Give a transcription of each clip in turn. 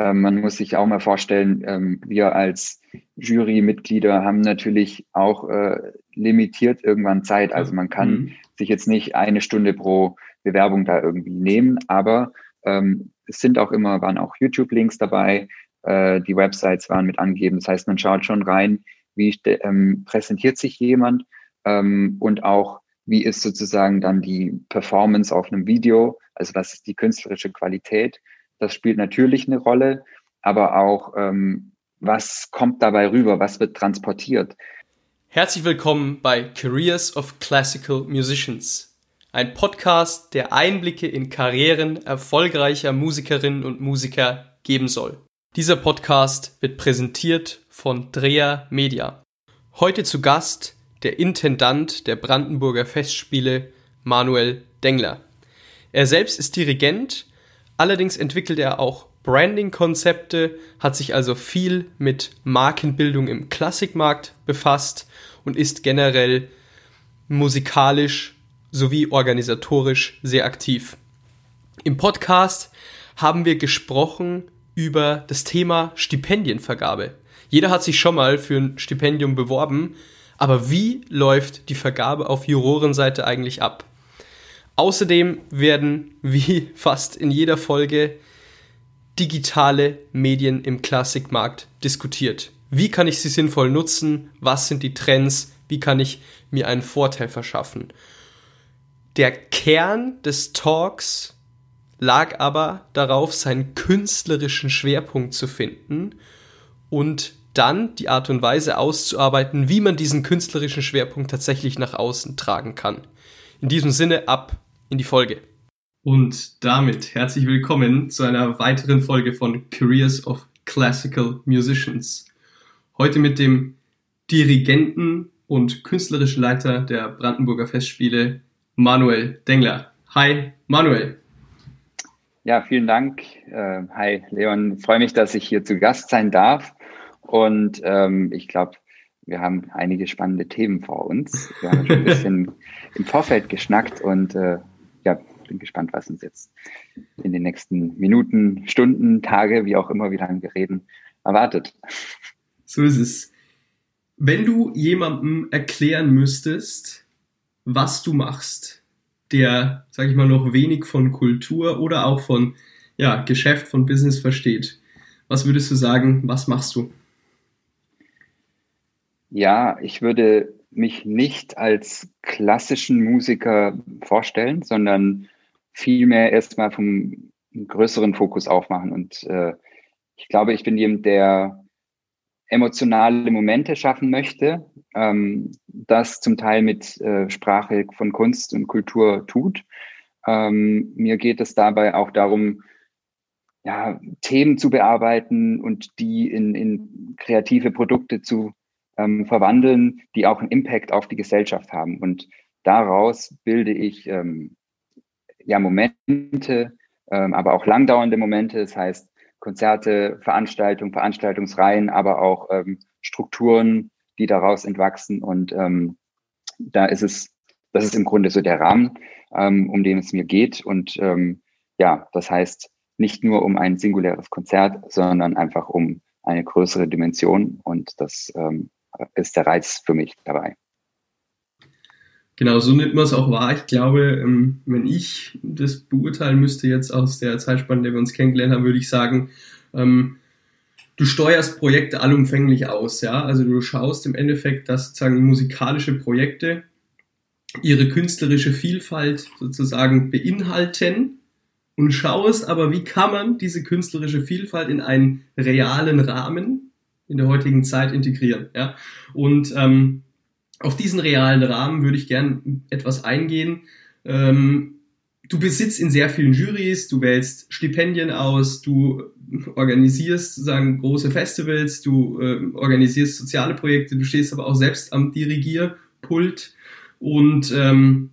ähm, man muss sich auch mal vorstellen, ähm, wir als Jurymitglieder haben natürlich auch äh, limitiert irgendwann Zeit. Also man kann mhm. sich jetzt nicht eine Stunde pro Bewerbung da irgendwie nehmen, aber ähm, es sind auch immer, waren auch YouTube-Links dabei, äh, die Websites waren mit angegeben. Das heißt, man schaut schon rein, wie präsentiert sich jemand und auch, wie ist sozusagen dann die Performance auf einem Video, also was ist die künstlerische Qualität. Das spielt natürlich eine Rolle, aber auch, ähm, was kommt dabei rüber, was wird transportiert. Herzlich willkommen bei Careers of Classical Musicians, ein Podcast, der Einblicke in Karrieren erfolgreicher Musikerinnen und Musiker geben soll. Dieser Podcast wird präsentiert von Drea Media. Heute zu Gast der Intendant der Brandenburger Festspiele Manuel Dengler. Er selbst ist Dirigent, allerdings entwickelt er auch Branding-Konzepte, hat sich also viel mit Markenbildung im Klassikmarkt befasst und ist generell musikalisch sowie organisatorisch sehr aktiv. Im Podcast haben wir gesprochen über das Thema Stipendienvergabe. Jeder hat sich schon mal für ein Stipendium beworben, aber wie läuft die Vergabe auf Jurorenseite eigentlich ab? Außerdem werden, wie fast in jeder Folge, digitale Medien im Klassikmarkt diskutiert. Wie kann ich sie sinnvoll nutzen? Was sind die Trends? Wie kann ich mir einen Vorteil verschaffen? Der Kern des Talks lag aber darauf, seinen künstlerischen Schwerpunkt zu finden und dann die Art und Weise auszuarbeiten, wie man diesen künstlerischen Schwerpunkt tatsächlich nach außen tragen kann. In diesem Sinne ab in die Folge. Und damit herzlich willkommen zu einer weiteren Folge von Careers of Classical Musicians. Heute mit dem Dirigenten und künstlerischen Leiter der Brandenburger Festspiele, Manuel Dengler. Hi, Manuel. Ja, vielen Dank. Äh, hi, Leon. Freue mich, dass ich hier zu Gast sein darf. Und ähm, ich glaube, wir haben einige spannende Themen vor uns. Wir haben schon ein bisschen im Vorfeld geschnackt und äh, ja, bin gespannt, was uns jetzt in den nächsten Minuten, Stunden, Tage, wie auch immer, wie lange wir reden, erwartet. So ist es. Wenn du jemandem erklären müsstest, was du machst, der, sage ich mal, noch wenig von Kultur oder auch von ja, Geschäft, von Business versteht. Was würdest du sagen, was machst du? Ja, ich würde mich nicht als klassischen Musiker vorstellen, sondern vielmehr erstmal vom größeren Fokus aufmachen. Und äh, ich glaube, ich bin jemand, der emotionale Momente schaffen möchte, ähm, das zum Teil mit äh, Sprache von Kunst und Kultur tut. Ähm, mir geht es dabei auch darum, ja, Themen zu bearbeiten und die in, in kreative Produkte zu ähm, verwandeln, die auch einen Impact auf die Gesellschaft haben. Und daraus bilde ich ähm, ja Momente, ähm, aber auch langdauernde Momente. Das heißt, Konzerte, Veranstaltungen, Veranstaltungsreihen, aber auch ähm, Strukturen, die daraus entwachsen. Und ähm, da ist es, das ist im Grunde so der Rahmen, ähm, um den es mir geht. Und ja, das heißt nicht nur um ein singuläres Konzert, sondern einfach um eine größere Dimension. Und das ähm, ist der Reiz für mich dabei. Genau, so nimmt man es auch wahr. Ich glaube, ähm, wenn ich das beurteilen müsste jetzt aus der Zeitspanne, der wir uns kennengelernt haben, würde ich sagen, ähm, du steuerst Projekte allumfänglich aus, ja. Also du schaust im Endeffekt, dass sozusagen musikalische Projekte ihre künstlerische Vielfalt sozusagen beinhalten und schaust aber, wie kann man diese künstlerische Vielfalt in einen realen Rahmen in der heutigen Zeit integrieren, ja. Und ähm, auf diesen realen Rahmen würde ich gern etwas eingehen. Ähm, du besitzt in sehr vielen Jurys, du wählst Stipendien aus, du organisierst sozusagen große Festivals, du äh, organisierst soziale Projekte, du stehst aber auch selbst am Dirigierpult und ähm,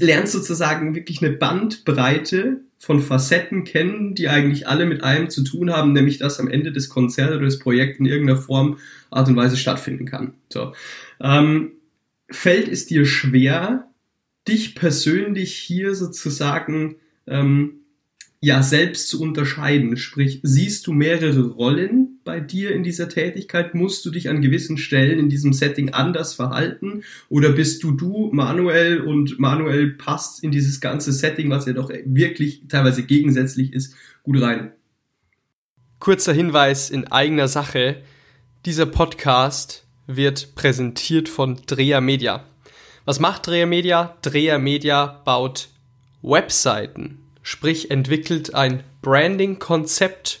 lernst sozusagen wirklich eine Bandbreite von Facetten kennen, die eigentlich alle mit einem zu tun haben, nämlich dass am Ende des Konzerts oder des Projekts in irgendeiner Form, Art und Weise stattfinden kann. So. Ähm, fällt es dir schwer, dich persönlich hier sozusagen ähm, ja selbst zu unterscheiden? Sprich, siehst du mehrere Rollen bei dir in dieser Tätigkeit? Musst du dich an gewissen Stellen in diesem Setting anders verhalten? Oder bist du du, Manuel, und Manuel passt in dieses ganze Setting, was ja doch wirklich teilweise gegensätzlich ist, gut rein? Kurzer Hinweis in eigener Sache. Dieser Podcast wird präsentiert von Dreher Media. Was macht Dreher Media? Dreher Media baut Webseiten sprich entwickelt ein Branding-Konzept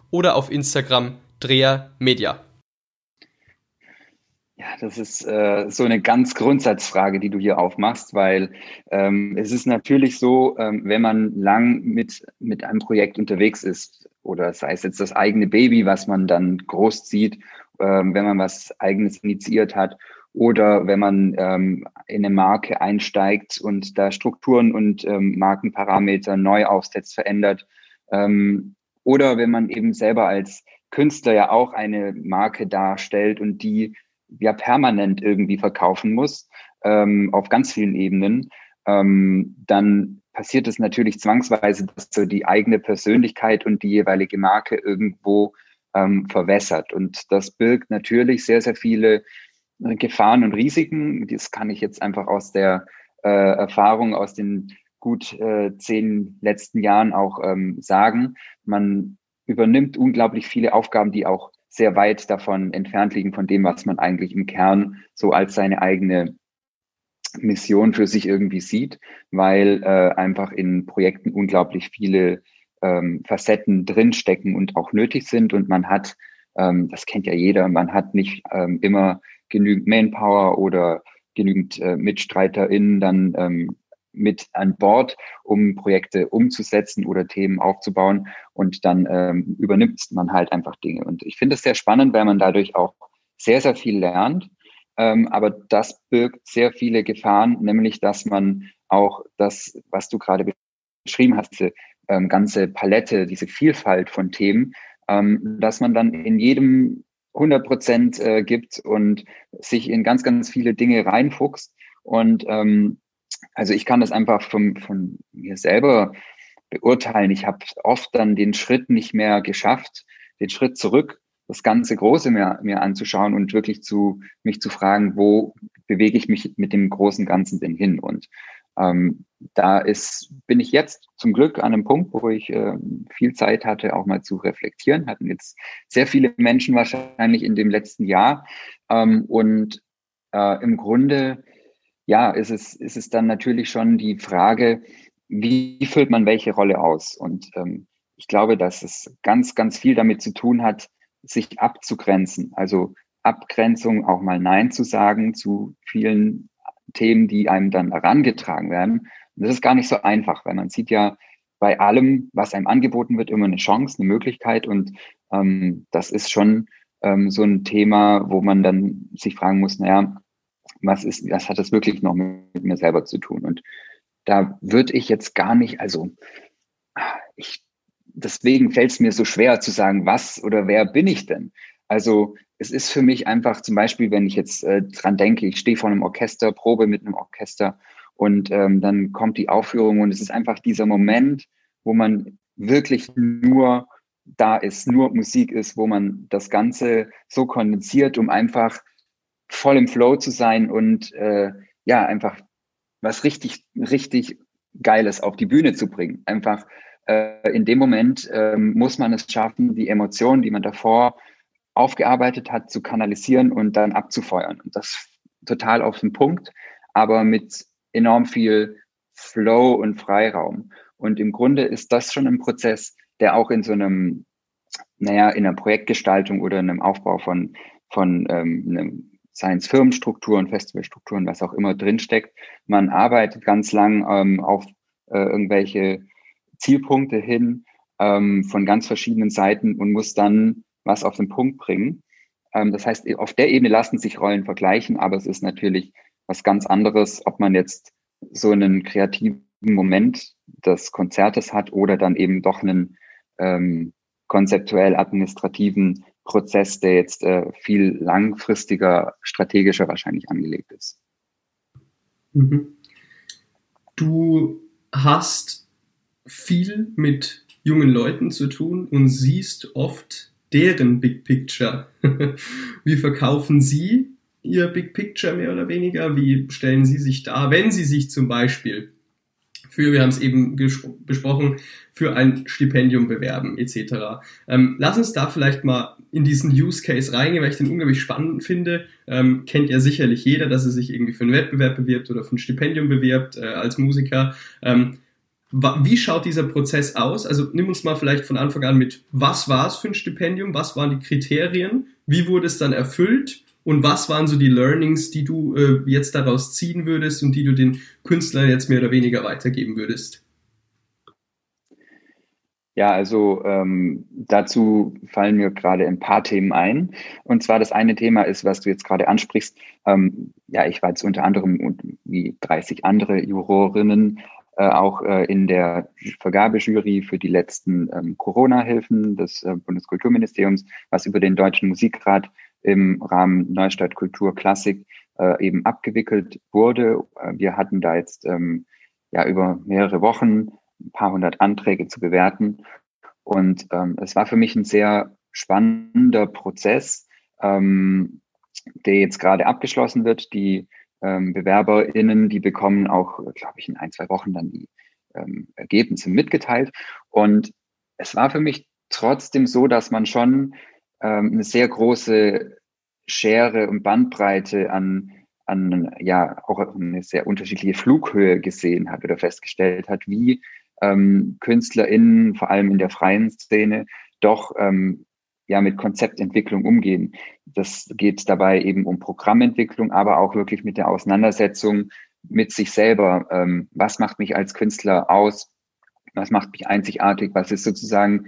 oder auf Instagram drehermedia. Ja, das ist äh, so eine ganz Grundsatzfrage, die du hier aufmachst, weil ähm, es ist natürlich so, ähm, wenn man lang mit, mit einem Projekt unterwegs ist oder sei es jetzt das eigene Baby, was man dann großzieht, ähm, wenn man was eigenes initiiert hat oder wenn man ähm, in eine Marke einsteigt und da Strukturen und ähm, Markenparameter neu aufsetzt, verändert. Ähm, oder wenn man eben selber als Künstler ja auch eine Marke darstellt und die ja permanent irgendwie verkaufen muss, ähm, auf ganz vielen Ebenen, ähm, dann passiert es natürlich zwangsweise, dass so die eigene Persönlichkeit und die jeweilige Marke irgendwo ähm, verwässert. Und das birgt natürlich sehr, sehr viele Gefahren und Risiken. Das kann ich jetzt einfach aus der äh, Erfahrung aus den gut äh, zehn letzten Jahren auch ähm, sagen. Man übernimmt unglaublich viele Aufgaben, die auch sehr weit davon entfernt liegen von dem, was man eigentlich im Kern so als seine eigene Mission für sich irgendwie sieht, weil äh, einfach in Projekten unglaublich viele ähm, Facetten drinstecken und auch nötig sind. Und man hat, ähm, das kennt ja jeder, man hat nicht ähm, immer genügend Manpower oder genügend äh, MitstreiterInnen dann ähm, mit an Bord, um Projekte umzusetzen oder Themen aufzubauen. Und dann ähm, übernimmt man halt einfach Dinge. Und ich finde es sehr spannend, weil man dadurch auch sehr, sehr viel lernt. Ähm, aber das birgt sehr viele Gefahren, nämlich dass man auch das, was du gerade beschrieben hast, diese ähm, ganze Palette, diese Vielfalt von Themen, ähm, dass man dann in jedem 100 Prozent äh, gibt und sich in ganz, ganz viele Dinge reinfuchst. Und ähm, also ich kann das einfach von, von mir selber beurteilen. Ich habe oft dann den Schritt nicht mehr geschafft, den Schritt zurück, das ganze Große mir, mir anzuschauen und wirklich zu mich zu fragen, wo bewege ich mich mit dem großen Ganzen denn hin? Und ähm, da ist, bin ich jetzt zum Glück an einem Punkt, wo ich äh, viel Zeit hatte, auch mal zu reflektieren. Hatten jetzt sehr viele Menschen wahrscheinlich in dem letzten Jahr. Ähm, und äh, im Grunde, ja, ist es, ist es dann natürlich schon die Frage, wie füllt man welche Rolle aus? Und ähm, ich glaube, dass es ganz, ganz viel damit zu tun hat, sich abzugrenzen. Also Abgrenzung, auch mal Nein zu sagen zu vielen Themen, die einem dann herangetragen werden. Und das ist gar nicht so einfach, weil man sieht ja bei allem, was einem angeboten wird, immer eine Chance, eine Möglichkeit. Und ähm, das ist schon ähm, so ein Thema, wo man dann sich fragen muss, naja, was ist, was hat das wirklich noch mit mir selber zu tun? Und da würde ich jetzt gar nicht, also ich, deswegen fällt es mir so schwer zu sagen, was oder wer bin ich denn? Also es ist für mich einfach zum Beispiel, wenn ich jetzt äh, dran denke, ich stehe vor einem Orchester, probe mit einem Orchester und ähm, dann kommt die Aufführung und es ist einfach dieser Moment, wo man wirklich nur da ist, nur Musik ist, wo man das Ganze so kondensiert, um einfach voll im Flow zu sein und äh, ja, einfach was richtig, richtig Geiles auf die Bühne zu bringen. Einfach äh, in dem Moment äh, muss man es schaffen, die Emotionen, die man davor aufgearbeitet hat, zu kanalisieren und dann abzufeuern. Und das total auf den Punkt, aber mit enorm viel Flow und Freiraum. Und im Grunde ist das schon ein Prozess, der auch in so einem, naja, in einer Projektgestaltung oder einem Aufbau von, von ähm, einem Science-Firmenstrukturen, Festivalstrukturen, was auch immer drinsteckt. Man arbeitet ganz lang ähm, auf äh, irgendwelche Zielpunkte hin ähm, von ganz verschiedenen Seiten und muss dann was auf den Punkt bringen. Ähm, das heißt, auf der Ebene lassen sich Rollen vergleichen, aber es ist natürlich was ganz anderes, ob man jetzt so einen kreativen Moment des Konzertes hat oder dann eben doch einen ähm, konzeptuell administrativen Prozess, der jetzt äh, viel langfristiger, strategischer wahrscheinlich angelegt ist. Mhm. Du hast viel mit jungen Leuten zu tun und siehst oft deren Big Picture. Wie verkaufen sie ihr Big Picture mehr oder weniger? Wie stellen sie sich dar, wenn sie sich zum Beispiel für, wir haben es eben besprochen, für ein Stipendium bewerben etc. Ähm, lass uns da vielleicht mal in diesen Use Case reingehen, weil ich den unglaublich spannend finde. Ähm, kennt ja sicherlich jeder, dass er sich irgendwie für einen Wettbewerb bewirbt oder für ein Stipendium bewirbt äh, als Musiker. Ähm, wie schaut dieser Prozess aus? Also nimm uns mal vielleicht von Anfang an mit, was war es für ein Stipendium, was waren die Kriterien, wie wurde es dann erfüllt und was waren so die Learnings, die du äh, jetzt daraus ziehen würdest und die du den Künstlern jetzt mehr oder weniger weitergeben würdest? Ja, also ähm, dazu fallen mir gerade ein paar Themen ein. Und zwar das eine Thema ist, was du jetzt gerade ansprichst. Ähm, ja, ich war jetzt unter anderem wie 30 andere Jurorinnen äh, auch äh, in der Vergabejury für die letzten ähm, Corona-Hilfen des äh, Bundeskulturministeriums, was über den Deutschen Musikrat im Rahmen Neustadt Kultur Klassik äh, eben abgewickelt wurde. Äh, wir hatten da jetzt ähm, ja über mehrere Wochen ein paar hundert Anträge zu bewerten. Und ähm, es war für mich ein sehr spannender Prozess, ähm, der jetzt gerade abgeschlossen wird. Die ähm, BewerberInnen, die bekommen auch, glaube ich, in ein, zwei Wochen dann die ähm, Ergebnisse mitgeteilt. Und es war für mich trotzdem so, dass man schon ähm, eine sehr große Schere und Bandbreite an, an ja auch eine sehr unterschiedliche Flughöhe gesehen hat oder festgestellt hat, wie ähm, KünstlerInnen, vor allem in der freien Szene, doch ähm, ja mit Konzeptentwicklung umgehen. Das geht dabei eben um Programmentwicklung, aber auch wirklich mit der Auseinandersetzung mit sich selber. Ähm, was macht mich als Künstler aus? Was macht mich einzigartig? Was ist sozusagen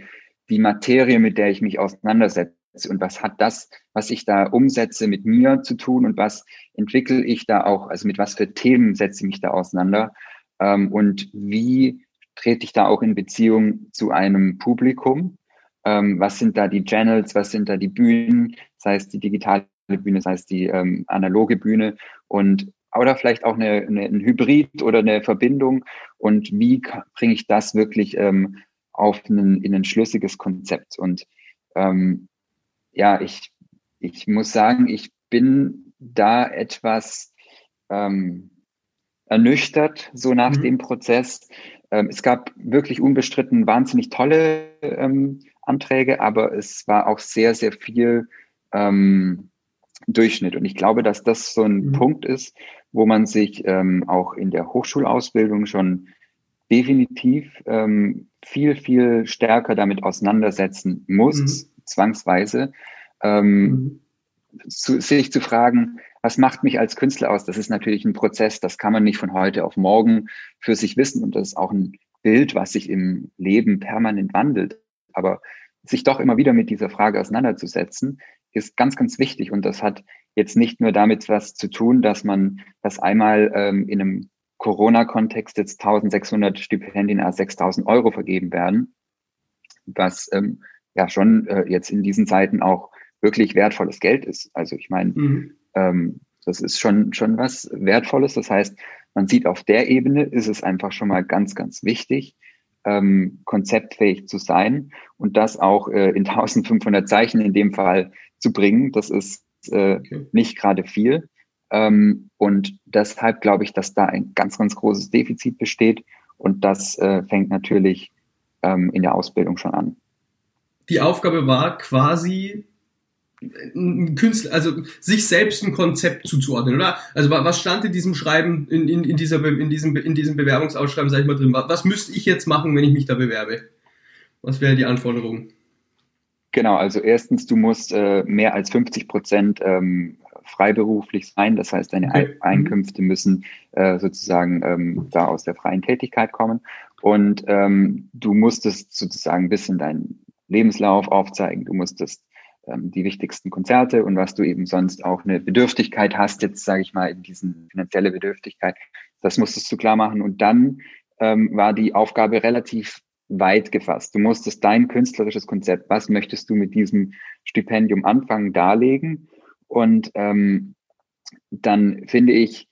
die Materie, mit der ich mich auseinandersetze? Und was hat das, was ich da umsetze, mit mir zu tun und was entwickle ich da auch, also mit was für Themen setze ich mich da auseinander ähm, und wie trete ich da auch in Beziehung zu einem Publikum? Ähm, was sind da die Channels, was sind da die Bühnen, sei es die digitale Bühne, sei es die ähm, analoge Bühne und oder vielleicht auch eine, eine, ein Hybrid oder eine Verbindung und wie bringe ich das wirklich ähm, auf einen, in ein schlüssiges Konzept und ähm, ja, ich, ich muss sagen, ich bin da etwas ähm, ernüchtert, so nach mhm. dem Prozess. Ähm, es gab wirklich unbestritten wahnsinnig tolle ähm, Anträge, aber es war auch sehr, sehr viel ähm, Durchschnitt. Und ich glaube, dass das so ein mhm. Punkt ist, wo man sich ähm, auch in der Hochschulausbildung schon definitiv ähm, viel, viel stärker damit auseinandersetzen muss, mhm zwangsweise, ähm, mhm. zu, sich zu fragen, was macht mich als Künstler aus? Das ist natürlich ein Prozess, das kann man nicht von heute auf morgen für sich wissen und das ist auch ein Bild, was sich im Leben permanent wandelt. Aber sich doch immer wieder mit dieser Frage auseinanderzusetzen, ist ganz, ganz wichtig. Und das hat jetzt nicht nur damit was zu tun, dass man das einmal ähm, in einem Corona-Kontext jetzt 1600 Stipendien als 6000 Euro vergeben werden, was ähm, ja schon äh, jetzt in diesen Zeiten auch wirklich wertvolles Geld ist. Also ich meine, mhm. ähm, das ist schon, schon was Wertvolles. Das heißt, man sieht auf der Ebene ist es einfach schon mal ganz, ganz wichtig, ähm, konzeptfähig zu sein und das auch äh, in 1500 Zeichen in dem Fall zu bringen. Das ist äh, okay. nicht gerade viel. Ähm, und deshalb glaube ich, dass da ein ganz, ganz großes Defizit besteht. Und das äh, fängt natürlich ähm, in der Ausbildung schon an die Aufgabe war quasi ein Künstler, also sich selbst ein Konzept zuzuordnen, oder? Also was stand in diesem Schreiben, in, in, in, dieser, in, diesem, in diesem Bewerbungsausschreiben, sag ich mal drin, was müsste ich jetzt machen, wenn ich mich da bewerbe? Was wäre die Anforderung? Genau, also erstens, du musst äh, mehr als 50 Prozent ähm, freiberuflich sein. Das heißt, deine okay. Mhm. Einkünfte müssen äh, sozusagen ähm, da aus der freien Tätigkeit kommen. Und ähm, du musstest sozusagen ein bisschen deinen Lebenslauf aufzeigen. Du musstest ähm, die wichtigsten Konzerte und was du eben sonst auch eine Bedürftigkeit hast, jetzt sage ich mal, in diesen finanzielle Bedürftigkeit, das musstest du klar machen. Und dann ähm, war die Aufgabe relativ weit gefasst. Du musstest dein künstlerisches Konzept, was möchtest du mit diesem Stipendium anfangen, darlegen. Und ähm, dann finde ich,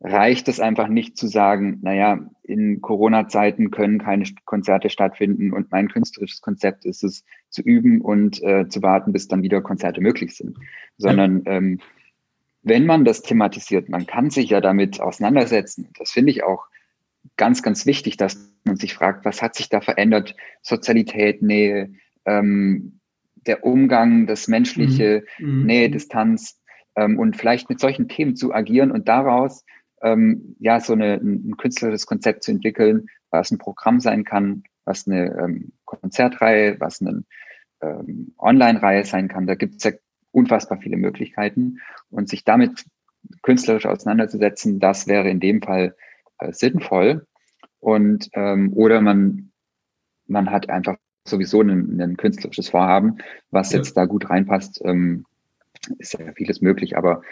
reicht es einfach nicht zu sagen, naja, in Corona-Zeiten können keine Konzerte stattfinden und mein künstlerisches Konzept ist es zu üben und äh, zu warten, bis dann wieder Konzerte möglich sind. Sondern ähm, wenn man das thematisiert, man kann sich ja damit auseinandersetzen. Das finde ich auch ganz, ganz wichtig, dass man sich fragt, was hat sich da verändert? Sozialität, Nähe, ähm, der Umgang, das Menschliche, mhm. mhm. Nähe, Distanz ähm, und vielleicht mit solchen Themen zu agieren und daraus ähm, ja so eine, ein künstlerisches Konzept zu entwickeln, was ein Programm sein kann, was eine ähm, Konzertreihe, was eine ähm, Online-Reihe sein kann. Da gibt es ja unfassbar viele Möglichkeiten und sich damit künstlerisch auseinanderzusetzen, das wäre in dem Fall äh, sinnvoll. Und ähm, oder man man hat einfach sowieso ein, ein künstlerisches Vorhaben, was ja. jetzt da gut reinpasst, ähm, ist ja vieles möglich, aber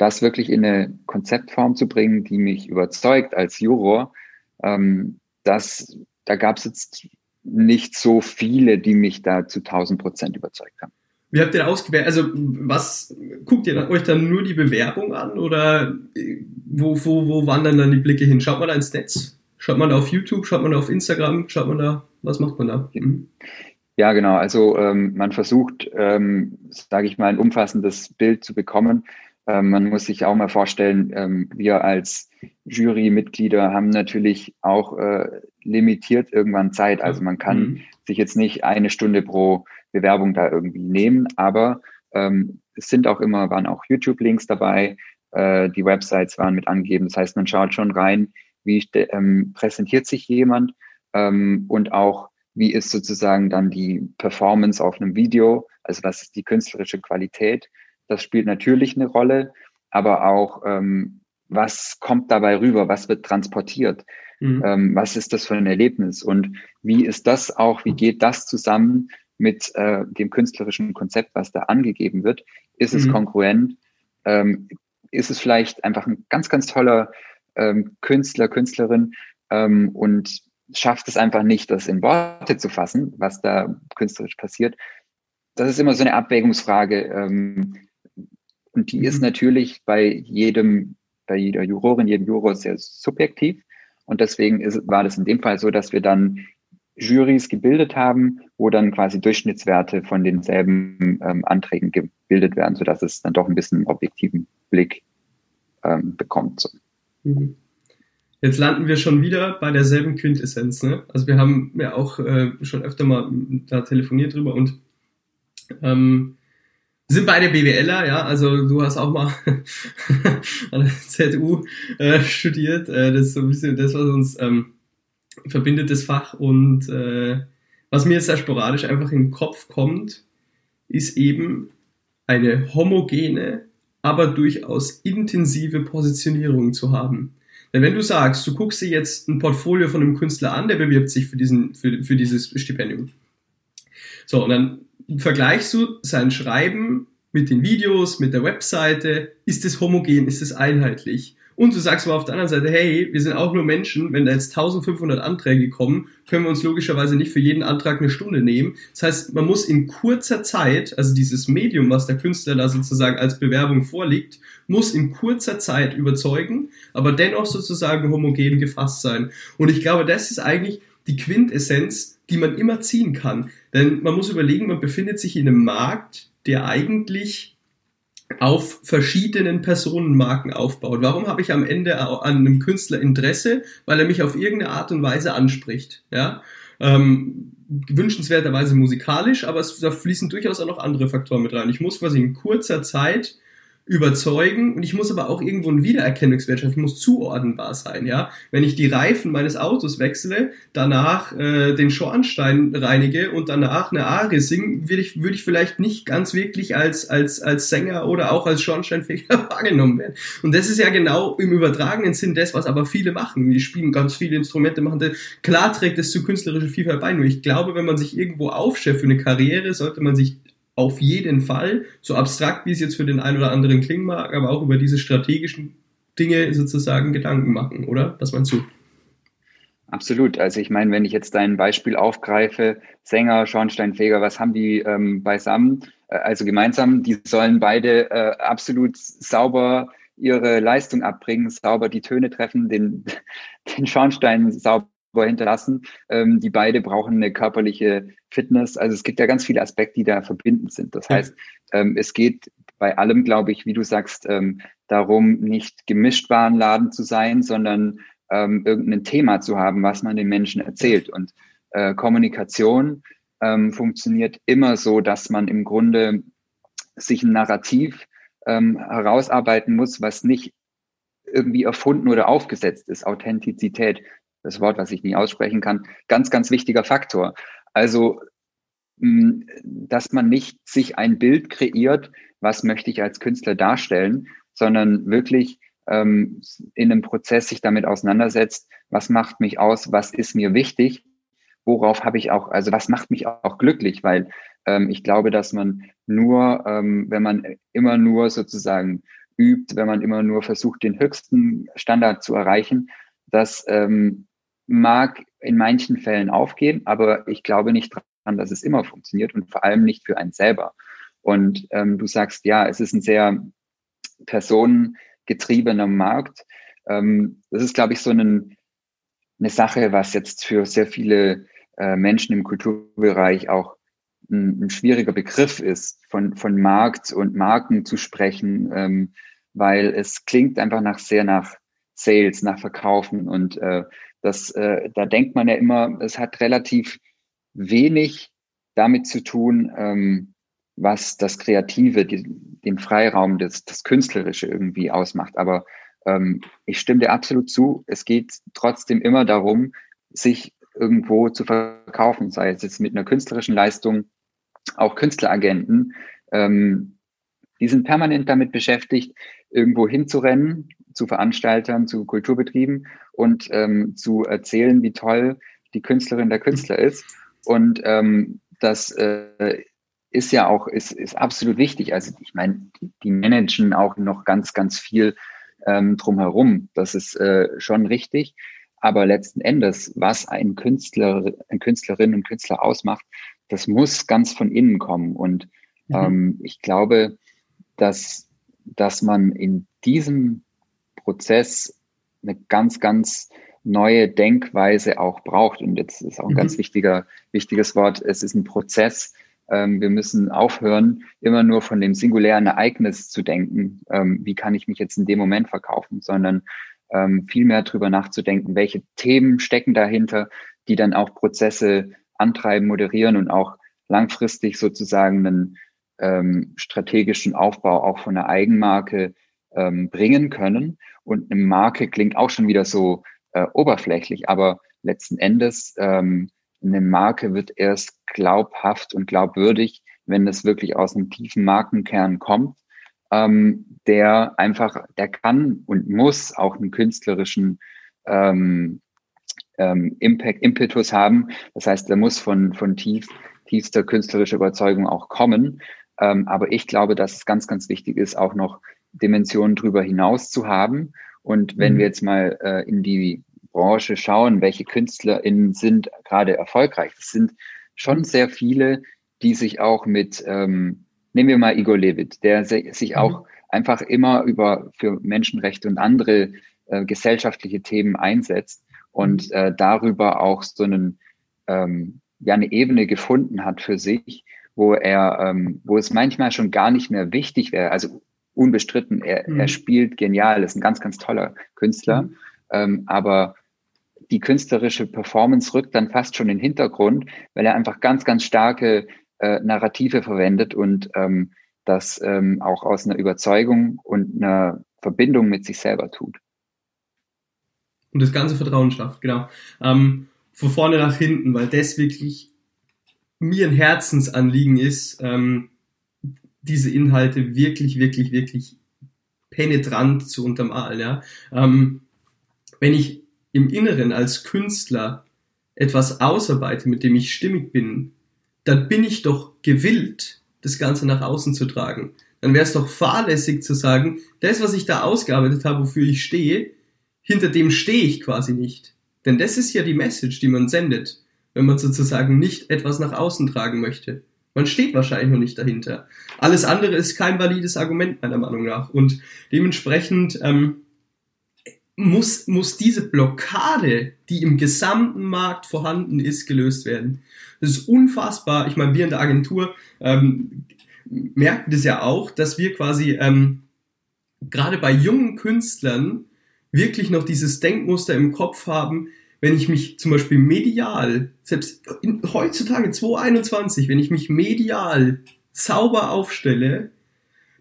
das wirklich in eine Konzeptform zu bringen, die mich überzeugt als Juror, ähm, das, da gab es jetzt nicht so viele, die mich da zu 1000 Prozent überzeugt haben. Wie habt ihr ausgewählt? Also was guckt ihr euch dann nur die Bewerbung an oder wo, wo, wo wandern dann die Blicke hin? Schaut man da ins Netz? Schaut man da auf YouTube? Schaut man da auf Instagram? Schaut man da, was macht man da? Mhm. Ja, genau. Also ähm, man versucht, ähm, sage ich mal, ein umfassendes Bild zu bekommen. Ähm, man muss sich auch mal vorstellen, ähm, wir als Jurymitglieder haben natürlich auch äh, limitiert irgendwann Zeit. Also man kann mhm. sich jetzt nicht eine Stunde pro Bewerbung da irgendwie nehmen, aber ähm, es sind auch immer, waren auch YouTube-Links dabei, äh, die Websites waren mit angegeben. Das heißt, man schaut schon rein, wie präsentiert sich jemand und auch, wie ist sozusagen dann die Performance auf einem Video, also was ist die künstlerische Qualität. Das spielt natürlich eine Rolle, aber auch, ähm, was kommt dabei rüber, was wird transportiert, mhm. ähm, was ist das für ein Erlebnis und wie ist das auch, wie geht das zusammen mit äh, dem künstlerischen Konzept, was da angegeben wird. Ist es mhm. kongruent? Ähm, ist es vielleicht einfach ein ganz, ganz toller ähm, Künstler, Künstlerin ähm, und schafft es einfach nicht, das in Worte zu fassen, was da künstlerisch passiert. Das ist immer so eine Abwägungsfrage. Ähm, und die mhm. ist natürlich bei jedem, bei jeder Jurorin, jedem Juror sehr subjektiv. Und deswegen ist, war das in dem Fall so, dass wir dann Juries gebildet haben, wo dann quasi Durchschnittswerte von denselben ähm, Anträgen gebildet werden, sodass es dann doch ein bisschen einen objektiven Blick ähm, bekommt. So. Mhm. Jetzt landen wir schon wieder bei derselben Quintessenz. Ne? Also wir haben ja auch äh, schon öfter mal da telefoniert drüber und ähm, sind beide BWLer, ja, also du hast auch mal an der ZU äh, studiert. Äh, das ist so ein bisschen das, was uns ähm, verbindetes Fach und äh, was mir jetzt sehr sporadisch einfach in den Kopf kommt, ist eben eine homogene, aber durchaus intensive Positionierung zu haben. Denn wenn du sagst, du guckst dir jetzt ein Portfolio von einem Künstler an, der bewirbt sich für, diesen, für, für dieses Stipendium. So, und dann vergleichst du sein Schreiben mit den Videos, mit der Webseite. Ist es homogen? Ist es einheitlich? Und du sagst aber auf der anderen Seite, hey, wir sind auch nur Menschen, wenn da jetzt 1500 Anträge kommen, können wir uns logischerweise nicht für jeden Antrag eine Stunde nehmen. Das heißt, man muss in kurzer Zeit, also dieses Medium, was der Künstler da sozusagen als Bewerbung vorliegt, muss in kurzer Zeit überzeugen, aber dennoch sozusagen homogen gefasst sein. Und ich glaube, das ist eigentlich die Quintessenz, die man immer ziehen kann. Denn man muss überlegen, man befindet sich in einem Markt, der eigentlich auf verschiedenen Personenmarken aufbaut. Warum habe ich am Ende an einem Künstler Interesse? Weil er mich auf irgendeine Art und Weise anspricht. Ja? Ähm, wünschenswerterweise musikalisch, aber es, da fließen durchaus auch noch andere Faktoren mit rein. Ich muss quasi in kurzer Zeit überzeugen und ich muss aber auch irgendwo einen Wiedererkennungswert schaffen, muss zuordnenbar sein, ja. Wenn ich die Reifen meines Autos wechsle, danach äh, den Schornstein reinige und danach eine Arie singe, würde ich, würde ich vielleicht nicht ganz wirklich als, als, als Sänger oder auch als Schornsteinfeger wahrgenommen werden. Und das ist ja genau im übertragenen Sinn das, was aber viele machen. Die spielen ganz viele Instrumente, machen das. Klar trägt das zu künstlerischer Vielfalt bei. Nur ich glaube, wenn man sich irgendwo aufstellt für eine Karriere, sollte man sich auf jeden Fall, so abstrakt wie es jetzt für den einen oder anderen klingen mag, aber auch über diese strategischen Dinge sozusagen Gedanken machen, oder? Was meinst du? Absolut. Also ich meine, wenn ich jetzt dein Beispiel aufgreife, Sänger, Schornsteinfeger, was haben die ähm, beisammen? Äh, also gemeinsam, die sollen beide äh, absolut sauber ihre Leistung abbringen, sauber die Töne treffen, den, den Schornstein sauber hinterlassen. Ähm, die beide brauchen eine körperliche Fitness. Also es gibt ja ganz viele Aspekte, die da verbindend sind. Das heißt, ähm, es geht bei allem, glaube ich, wie du sagst, ähm, darum, nicht gemischt Warenladen zu sein, sondern ähm, irgendein Thema zu haben, was man den Menschen erzählt. Und äh, Kommunikation ähm, funktioniert immer so, dass man im Grunde sich ein Narrativ ähm, herausarbeiten muss, was nicht irgendwie erfunden oder aufgesetzt ist. Authentizität das Wort, was ich nie aussprechen kann, ganz, ganz wichtiger Faktor. Also, mm, dass man nicht sich ein Bild kreiert, was möchte ich als Künstler darstellen, sondern wirklich ähm, in einem Prozess sich damit auseinandersetzt, was macht mich aus, was ist mir wichtig, worauf habe ich auch, also was macht mich auch glücklich, weil ähm, ich glaube, dass man nur, ähm, wenn man immer nur sozusagen übt, wenn man immer nur versucht, den höchsten Standard zu erreichen, dass ähm, mag in manchen Fällen aufgehen, aber ich glaube nicht dran, dass es immer funktioniert und vor allem nicht für einen selber. Und ähm, du sagst, ja, es ist ein sehr personengetriebener Markt. Ähm, das ist, glaube ich, so einen, eine Sache, was jetzt für sehr viele äh, Menschen im Kulturbereich auch ein, ein, schwieriger Begriff ist, von, von Markt und Marken zu sprechen, ähm, weil es klingt einfach nach sehr nach Sales, nach Verkaufen und äh, das, äh, da denkt man ja immer, es hat relativ wenig damit zu tun, ähm, was das Kreative, die, den Freiraum, das, das Künstlerische irgendwie ausmacht. Aber ähm, ich stimme dir absolut zu. Es geht trotzdem immer darum, sich irgendwo zu verkaufen, sei es jetzt mit einer künstlerischen Leistung, auch Künstleragenten, ähm, die sind permanent damit beschäftigt, irgendwo hinzurennen, zu Veranstaltern, zu Kulturbetrieben und ähm, zu erzählen, wie toll die Künstlerin der Künstler ist. Und ähm, das äh, ist ja auch, ist, ist absolut wichtig. Also ich meine, die managen auch noch ganz, ganz viel ähm, drumherum. Das ist äh, schon richtig. Aber letzten Endes, was ein Künstler, ein Künstlerin und Künstler ausmacht, das muss ganz von innen kommen. Und mhm. ähm, ich glaube, dass, dass man in diesem Prozess eine ganz, ganz neue Denkweise auch braucht. Und jetzt ist auch ein mhm. ganz wichtiger, wichtiges Wort. Es ist ein Prozess. Ähm, wir müssen aufhören, immer nur von dem singulären Ereignis zu denken. Ähm, wie kann ich mich jetzt in dem Moment verkaufen, sondern ähm, viel mehr darüber nachzudenken, welche Themen stecken dahinter, die dann auch Prozesse antreiben, moderieren und auch langfristig sozusagen einen ähm, strategischen Aufbau auch von der Eigenmarke ähm, bringen können. Und eine Marke klingt auch schon wieder so äh, oberflächlich, aber letzten Endes ähm, eine Marke wird erst glaubhaft und glaubwürdig, wenn es wirklich aus einem tiefen Markenkern kommt, ähm, der einfach, der kann und muss auch einen künstlerischen ähm, ähm, Impact, Impetus haben. Das heißt, der muss von, von tief, tiefster künstlerischer Überzeugung auch kommen. Ähm, aber ich glaube, dass es ganz, ganz wichtig ist, auch noch Dimensionen drüber hinaus zu haben. Und wenn mhm. wir jetzt mal äh, in die Branche schauen, welche KünstlerInnen sind gerade erfolgreich, es sind schon sehr viele, die sich auch mit, ähm, nehmen wir mal Igor Levit, der sich auch mhm. einfach immer über für Menschenrechte und andere äh, gesellschaftliche Themen einsetzt und mhm. äh, darüber auch so einen, ähm, ja, eine Ebene gefunden hat für sich, wo er, ähm, wo es manchmal schon gar nicht mehr wichtig wäre. Also unbestritten, er, mhm. er spielt genial, ist ein ganz, ganz toller Künstler. Mhm. Ähm, aber die künstlerische Performance rückt dann fast schon in den Hintergrund, weil er einfach ganz, ganz starke äh, Narrative verwendet und ähm, das ähm, auch aus einer Überzeugung und einer Verbindung mit sich selber tut. Und das ganze Vertrauen schafft, genau. Ähm, von vorne nach hinten, weil das wirklich mir ein Herzensanliegen ist, ähm, diese Inhalte wirklich, wirklich, wirklich penetrant zu untermalen. Ja? Ähm, wenn ich im Inneren als Künstler etwas ausarbeite, mit dem ich stimmig bin, dann bin ich doch gewillt, das Ganze nach außen zu tragen. Dann wäre es doch fahrlässig zu sagen, das, was ich da ausgearbeitet habe, wofür ich stehe, hinter dem stehe ich quasi nicht. Denn das ist ja die Message, die man sendet, wenn man sozusagen nicht etwas nach außen tragen möchte. Man steht wahrscheinlich noch nicht dahinter. Alles andere ist kein valides Argument meiner Meinung nach. Und dementsprechend ähm, muss, muss diese Blockade, die im gesamten Markt vorhanden ist, gelöst werden. Das ist unfassbar. Ich meine, wir in der Agentur ähm, merken das ja auch, dass wir quasi ähm, gerade bei jungen Künstlern wirklich noch dieses Denkmuster im Kopf haben, wenn ich mich zum Beispiel medial, selbst in, heutzutage 2021, wenn ich mich medial sauber aufstelle,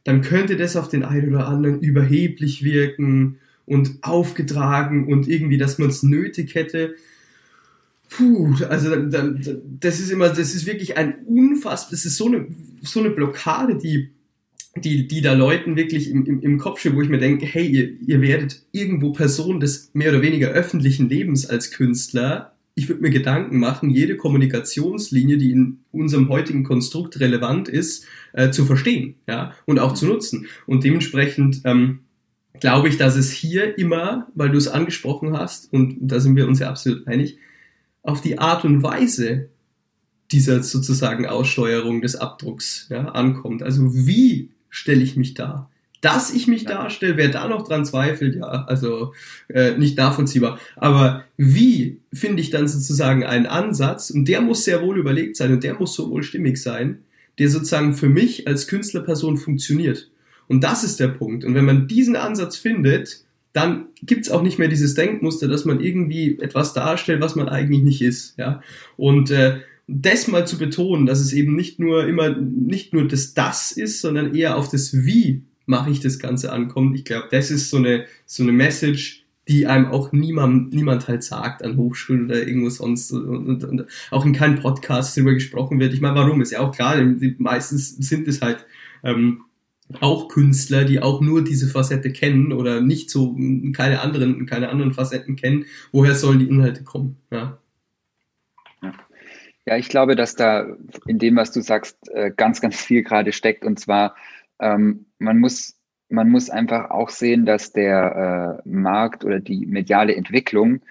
dann könnte das auf den einen oder anderen überheblich wirken und aufgetragen und irgendwie, dass man es nötig hätte. Puh, also das ist immer, das ist wirklich ein unfassbar, das ist so eine, so eine Blockade, die die, die da Leuten wirklich im, im, im Kopf steht, wo ich mir denke, hey, ihr, ihr werdet irgendwo Person des mehr oder weniger öffentlichen Lebens als Künstler. Ich würde mir Gedanken machen, jede Kommunikationslinie, die in unserem heutigen Konstrukt relevant ist, äh, zu verstehen, ja, und auch zu nutzen. Und dementsprechend ähm, glaube ich, dass es hier immer, weil du es angesprochen hast, und da sind wir uns ja absolut einig, auf die Art und Weise dieser sozusagen Aussteuerung des Abdrucks ja, ankommt. Also wie stelle ich mich dar. Dass ich mich darstelle, wer da noch dran zweifelt, ja, also äh, nicht nachvollziehbar. Aber wie finde ich dann sozusagen einen Ansatz, und der muss sehr wohl überlegt sein und der muss so wohl stimmig sein, der sozusagen für mich als Künstlerperson funktioniert. Und das ist der Punkt. Und wenn man diesen Ansatz findet, dann gibt's auch nicht mehr dieses Denkmuster, dass man irgendwie etwas darstellt, was man eigentlich nicht ist. Ja? Und äh, das mal zu betonen, dass es eben nicht nur immer, nicht nur das Das ist, sondern eher auf das Wie mache ich das Ganze ankommt. Ich glaube, das ist so eine, so eine Message, die einem auch niemand, niemand halt sagt an Hochschulen oder irgendwo sonst und, und, und auch in keinem Podcast darüber gesprochen wird. Ich meine, warum? Ist ja auch klar, meistens sind es halt ähm, auch Künstler, die auch nur diese Facette kennen oder nicht so keine anderen, keine anderen Facetten kennen. Woher sollen die Inhalte kommen? Ja. Ja, ich glaube, dass da in dem, was du sagst, äh, ganz, ganz viel gerade steckt. Und zwar, ähm, man muss, man muss einfach auch sehen, dass der äh, Markt oder die mediale Entwicklung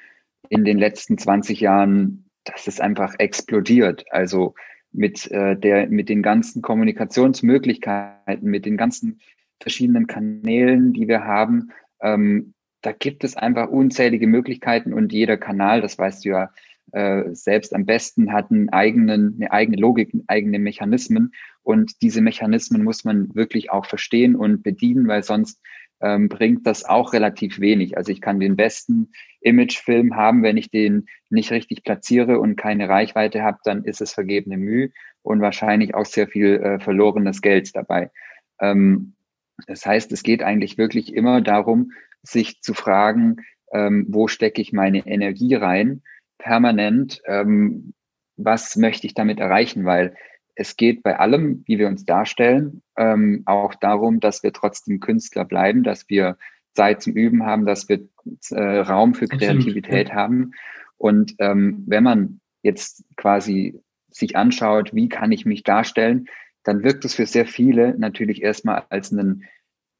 in den letzten 20 Jahren, dass es einfach explodiert. Also mit äh, der, mit den ganzen Kommunikationsmöglichkeiten, mit den ganzen verschiedenen Kanälen, die wir haben, ähm, da gibt es einfach unzählige Möglichkeiten und jeder Kanal, das weißt du ja äh, selbst am besten hat einen eigenen, eine eigene Logik, eigene Mechanismen. Und diese Mechanismen muss man wirklich auch verstehen und bedienen, weil sonst ähm, bringt das auch relativ wenig. Also ich kann den besten Imagefilm haben, wenn ich den nicht richtig platziere und keine Reichweite habe, dann ist es vergebene Mühe und wahrscheinlich auch sehr viel äh, verlorenes Geld dabei. Ähm, das heißt, es geht eigentlich wirklich immer darum, sich zu fragen, ähm, wo stecke ich meine Energie rein permanent, ähm, was möchte ich damit erreichen, weil es geht bei allem, wie wir uns darstellen, ähm, auch darum, dass wir trotzdem Künstler bleiben, dass wir Zeit zum Üben haben, dass wir äh, Raum für Kreativität Absolut, haben. Und ähm, wenn man jetzt quasi sich anschaut, wie kann ich mich darstellen, dann wirkt es für sehr viele natürlich erstmal als einen,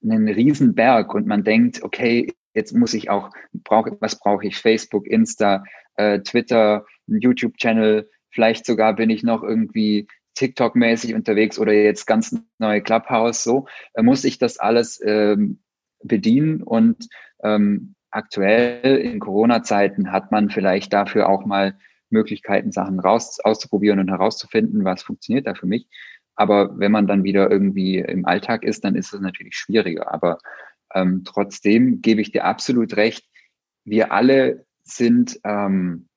einen Riesenberg und man denkt, okay, jetzt muss ich auch, brauche, was brauche ich? Facebook, Insta, äh, Twitter, YouTube-Channel, vielleicht sogar bin ich noch irgendwie TikTok-mäßig unterwegs oder jetzt ganz neue Clubhouse, so, äh, muss ich das alles ähm, bedienen und ähm, aktuell in Corona-Zeiten hat man vielleicht dafür auch mal Möglichkeiten, Sachen raus, auszuprobieren und herauszufinden, was funktioniert da für mich. Aber wenn man dann wieder irgendwie im Alltag ist, dann ist es natürlich schwieriger. Aber ähm, trotzdem gebe ich dir absolut recht. Wir alle sind ähm,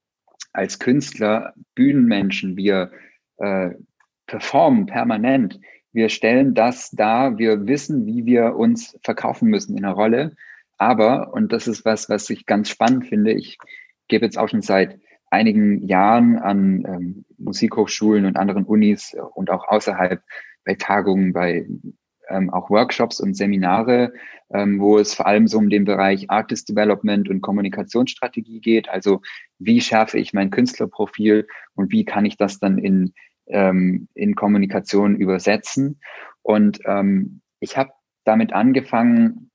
als Künstler Bühnenmenschen. Wir äh, performen permanent. wir stellen das dar, wir wissen, wie wir uns verkaufen müssen in der Rolle. Aber, und das ist was, was ich ganz spannend finde, ich gebe jetzt auch schon seit einigen Jahren an ähm, Musikhochschulen und anderen Unis und auch außerhalb bei Tagungen, bei ähm, auch Workshops und Seminare, ähm, wo es vor allem so um den Bereich Artist Development und Kommunikationsstrategie geht. Also wie schärfe ich mein Künstlerprofil und wie kann ich das dann in, ähm, in Kommunikation übersetzen? Und ähm, ich habe damit angefangen,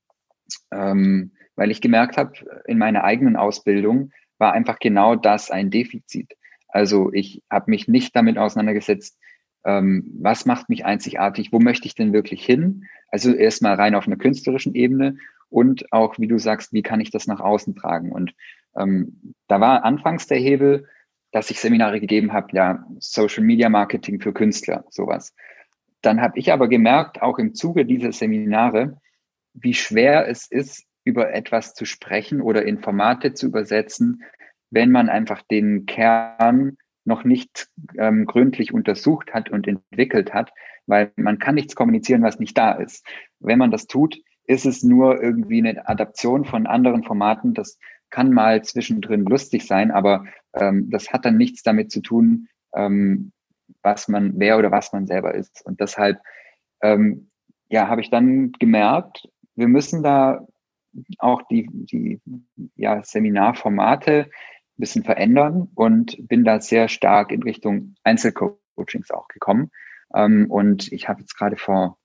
ähm, weil ich gemerkt habe, in meiner eigenen Ausbildung war einfach genau das ein Defizit. Also ich habe mich nicht damit auseinandergesetzt, ähm, was macht mich einzigartig, wo möchte ich denn wirklich hin? Also erstmal rein auf einer künstlerischen Ebene und auch, wie du sagst, wie kann ich das nach außen tragen? Und ähm, da war anfangs der Hebel, dass ich Seminare gegeben habe, ja, Social Media Marketing für Künstler, sowas. Dann habe ich aber gemerkt, auch im Zuge dieser Seminare, wie schwer es ist, über etwas zu sprechen oder in Formate zu übersetzen, wenn man einfach den Kern noch nicht ähm, gründlich untersucht hat und entwickelt hat, weil man kann nichts kommunizieren, was nicht da ist. Wenn man das tut, ist es nur irgendwie eine Adaption von anderen Formaten. Das kann mal zwischendrin lustig sein, aber ähm, das hat dann nichts damit zu tun, ähm, was man, wer oder was man selber ist. Und deshalb, ähm, ja, habe ich dann gemerkt, wir müssen da auch die, die ja, Seminarformate bisschen verändern und bin da sehr stark in Richtung Einzelcoachings auch gekommen. Ähm, und ich habe jetzt gerade vor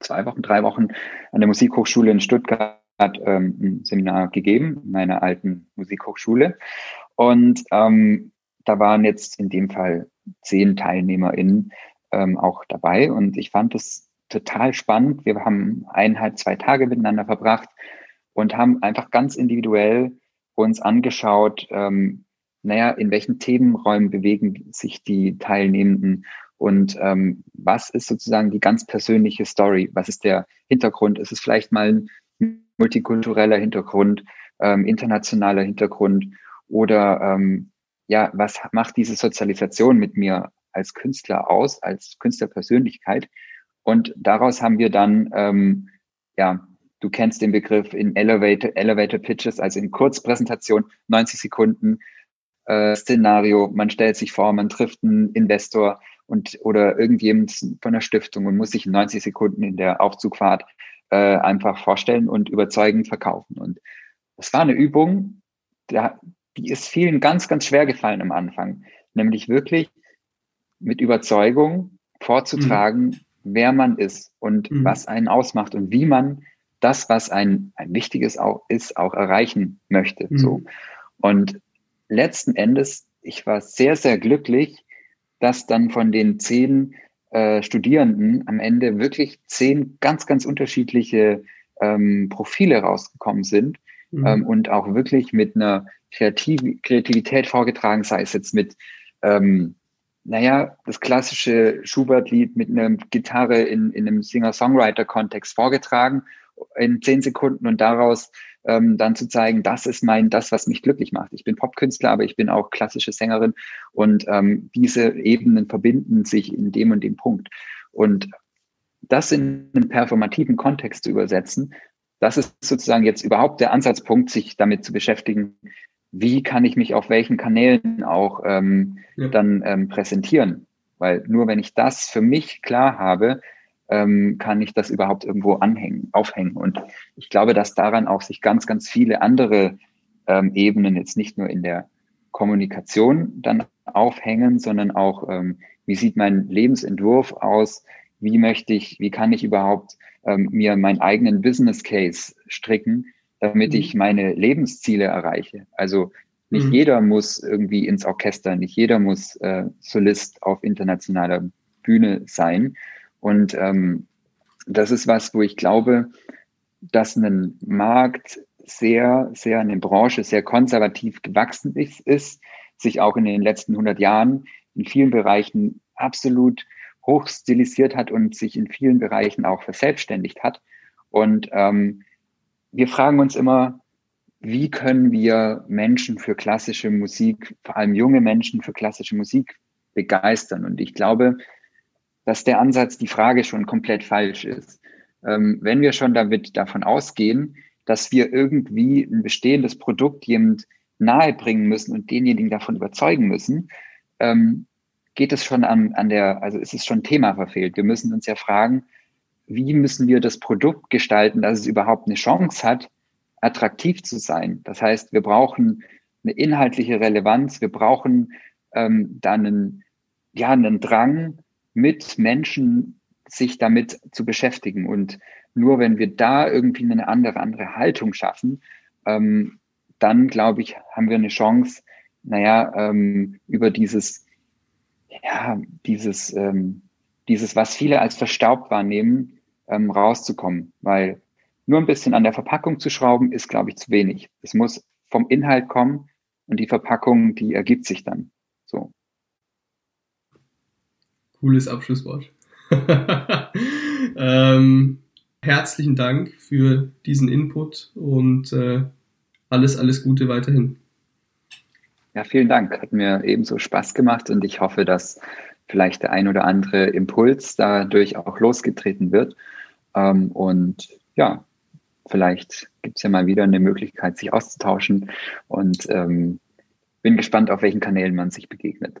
zwei Wochen, drei Wochen an der Musikhochschule in Stuttgart ähm, ein Seminar gegeben, meiner alten Musikhochschule. Und ähm, da waren jetzt in dem Fall zehn TeilnehmerInnen ähm, auch dabei. Und ich fand es total spannend. Wir haben eineinhalb, zwei Tage miteinander verbracht und haben einfach ganz individuell uns angeschaut, ähm, naja, in welchen Themenräumen bewegen sich die Teilnehmenden und ähm, was ist sozusagen die ganz persönliche Story? Was ist der Hintergrund? Ist es vielleicht mal ein multikultureller Hintergrund, ähm, internationaler Hintergrund oder ähm, ja, was macht diese Sozialisation mit mir als Künstler aus, als Künstlerpersönlichkeit? Und daraus haben wir dann ähm, ja Du kennst den Begriff in Elevator, Elevator Pitches, also in Kurzpräsentation, 90 Sekunden äh, Szenario. Man stellt sich vor, man trifft einen Investor und oder irgendjemand von der Stiftung und muss sich in 90 Sekunden in der Aufzugfahrt äh, einfach vorstellen und überzeugend verkaufen. Und das war eine Übung, da, die ist vielen ganz, ganz schwer gefallen am Anfang. Nämlich wirklich mit Überzeugung vorzutragen, mhm. wer man ist und mhm. was einen ausmacht und wie man das, was ein, ein wichtiges auch ist, auch erreichen möchte. Mhm. So. Und letzten Endes, ich war sehr, sehr glücklich, dass dann von den zehn äh, Studierenden am Ende wirklich zehn ganz, ganz unterschiedliche ähm, Profile rausgekommen sind mhm. ähm, und auch wirklich mit einer Kreativ Kreativität vorgetragen, sei es jetzt mit, ähm, naja, das klassische Schubert-Lied mit einer Gitarre in, in einem Singer-Songwriter-Kontext vorgetragen in zehn Sekunden und daraus ähm, dann zu zeigen, das ist mein, das, was mich glücklich macht. Ich bin Popkünstler, aber ich bin auch klassische Sängerin und ähm, diese Ebenen verbinden sich in dem und dem Punkt. Und das in einen performativen Kontext zu übersetzen, das ist sozusagen jetzt überhaupt der Ansatzpunkt, sich damit zu beschäftigen, wie kann ich mich auf welchen Kanälen auch ähm, ja. dann ähm, präsentieren. Weil nur wenn ich das für mich klar habe, ähm, kann ich das überhaupt irgendwo anhängen, aufhängen. Und ich glaube, dass daran auch sich ganz, ganz viele andere ähm, Ebenen jetzt nicht nur in der Kommunikation dann aufhängen, sondern auch, ähm, wie sieht mein Lebensentwurf aus? Wie möchte ich, wie kann ich überhaupt ähm, mir meinen eigenen Business Case stricken, damit mhm. ich meine Lebensziele erreiche? Also nicht mhm. jeder muss irgendwie ins Orchester, nicht jeder muss äh, Solist auf internationaler Bühne sein, und ähm, das ist was, wo ich glaube, dass ein Markt sehr, sehr, eine Branche sehr konservativ gewachsen ist, ist, sich auch in den letzten 100 Jahren in vielen Bereichen absolut hochstilisiert hat und sich in vielen Bereichen auch verselbstständigt hat. Und ähm, wir fragen uns immer, wie können wir Menschen für klassische Musik, vor allem junge Menschen für klassische Musik begeistern? Und ich glaube, dass der Ansatz, die Frage schon komplett falsch ist. Ähm, wenn wir schon damit davon ausgehen, dass wir irgendwie ein bestehendes Produkt jemand nahebringen müssen und denjenigen davon überzeugen müssen, ähm, geht es schon an, an der, also ist es schon Thema verfehlt. Wir müssen uns ja fragen, wie müssen wir das Produkt gestalten, dass es überhaupt eine Chance hat, attraktiv zu sein. Das heißt, wir brauchen eine inhaltliche Relevanz, wir brauchen ähm, dann einen, ja, einen Drang, mit Menschen sich damit zu beschäftigen. Und nur wenn wir da irgendwie eine andere, andere Haltung schaffen, ähm, dann glaube ich, haben wir eine Chance, naja, ähm, über dieses, ja, dieses, ähm, dieses, was viele als verstaubt wahrnehmen, ähm, rauszukommen. Weil nur ein bisschen an der Verpackung zu schrauben, ist, glaube ich, zu wenig. Es muss vom Inhalt kommen und die Verpackung, die ergibt sich dann. So. Cooles Abschlusswort. ähm, herzlichen Dank für diesen Input und äh, alles, alles Gute weiterhin. Ja, vielen Dank. Hat mir ebenso Spaß gemacht und ich hoffe, dass vielleicht der ein oder andere Impuls dadurch auch losgetreten wird. Ähm, und ja, vielleicht gibt es ja mal wieder eine Möglichkeit, sich auszutauschen und ähm, bin gespannt, auf welchen Kanälen man sich begegnet.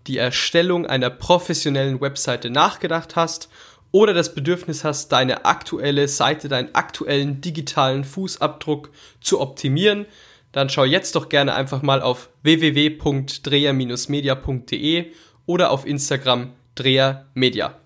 die Erstellung einer professionellen Webseite nachgedacht hast oder das Bedürfnis hast, deine aktuelle Seite, deinen aktuellen digitalen Fußabdruck zu optimieren, dann schau jetzt doch gerne einfach mal auf www.dreher-media.de oder auf Instagram Dreher Media.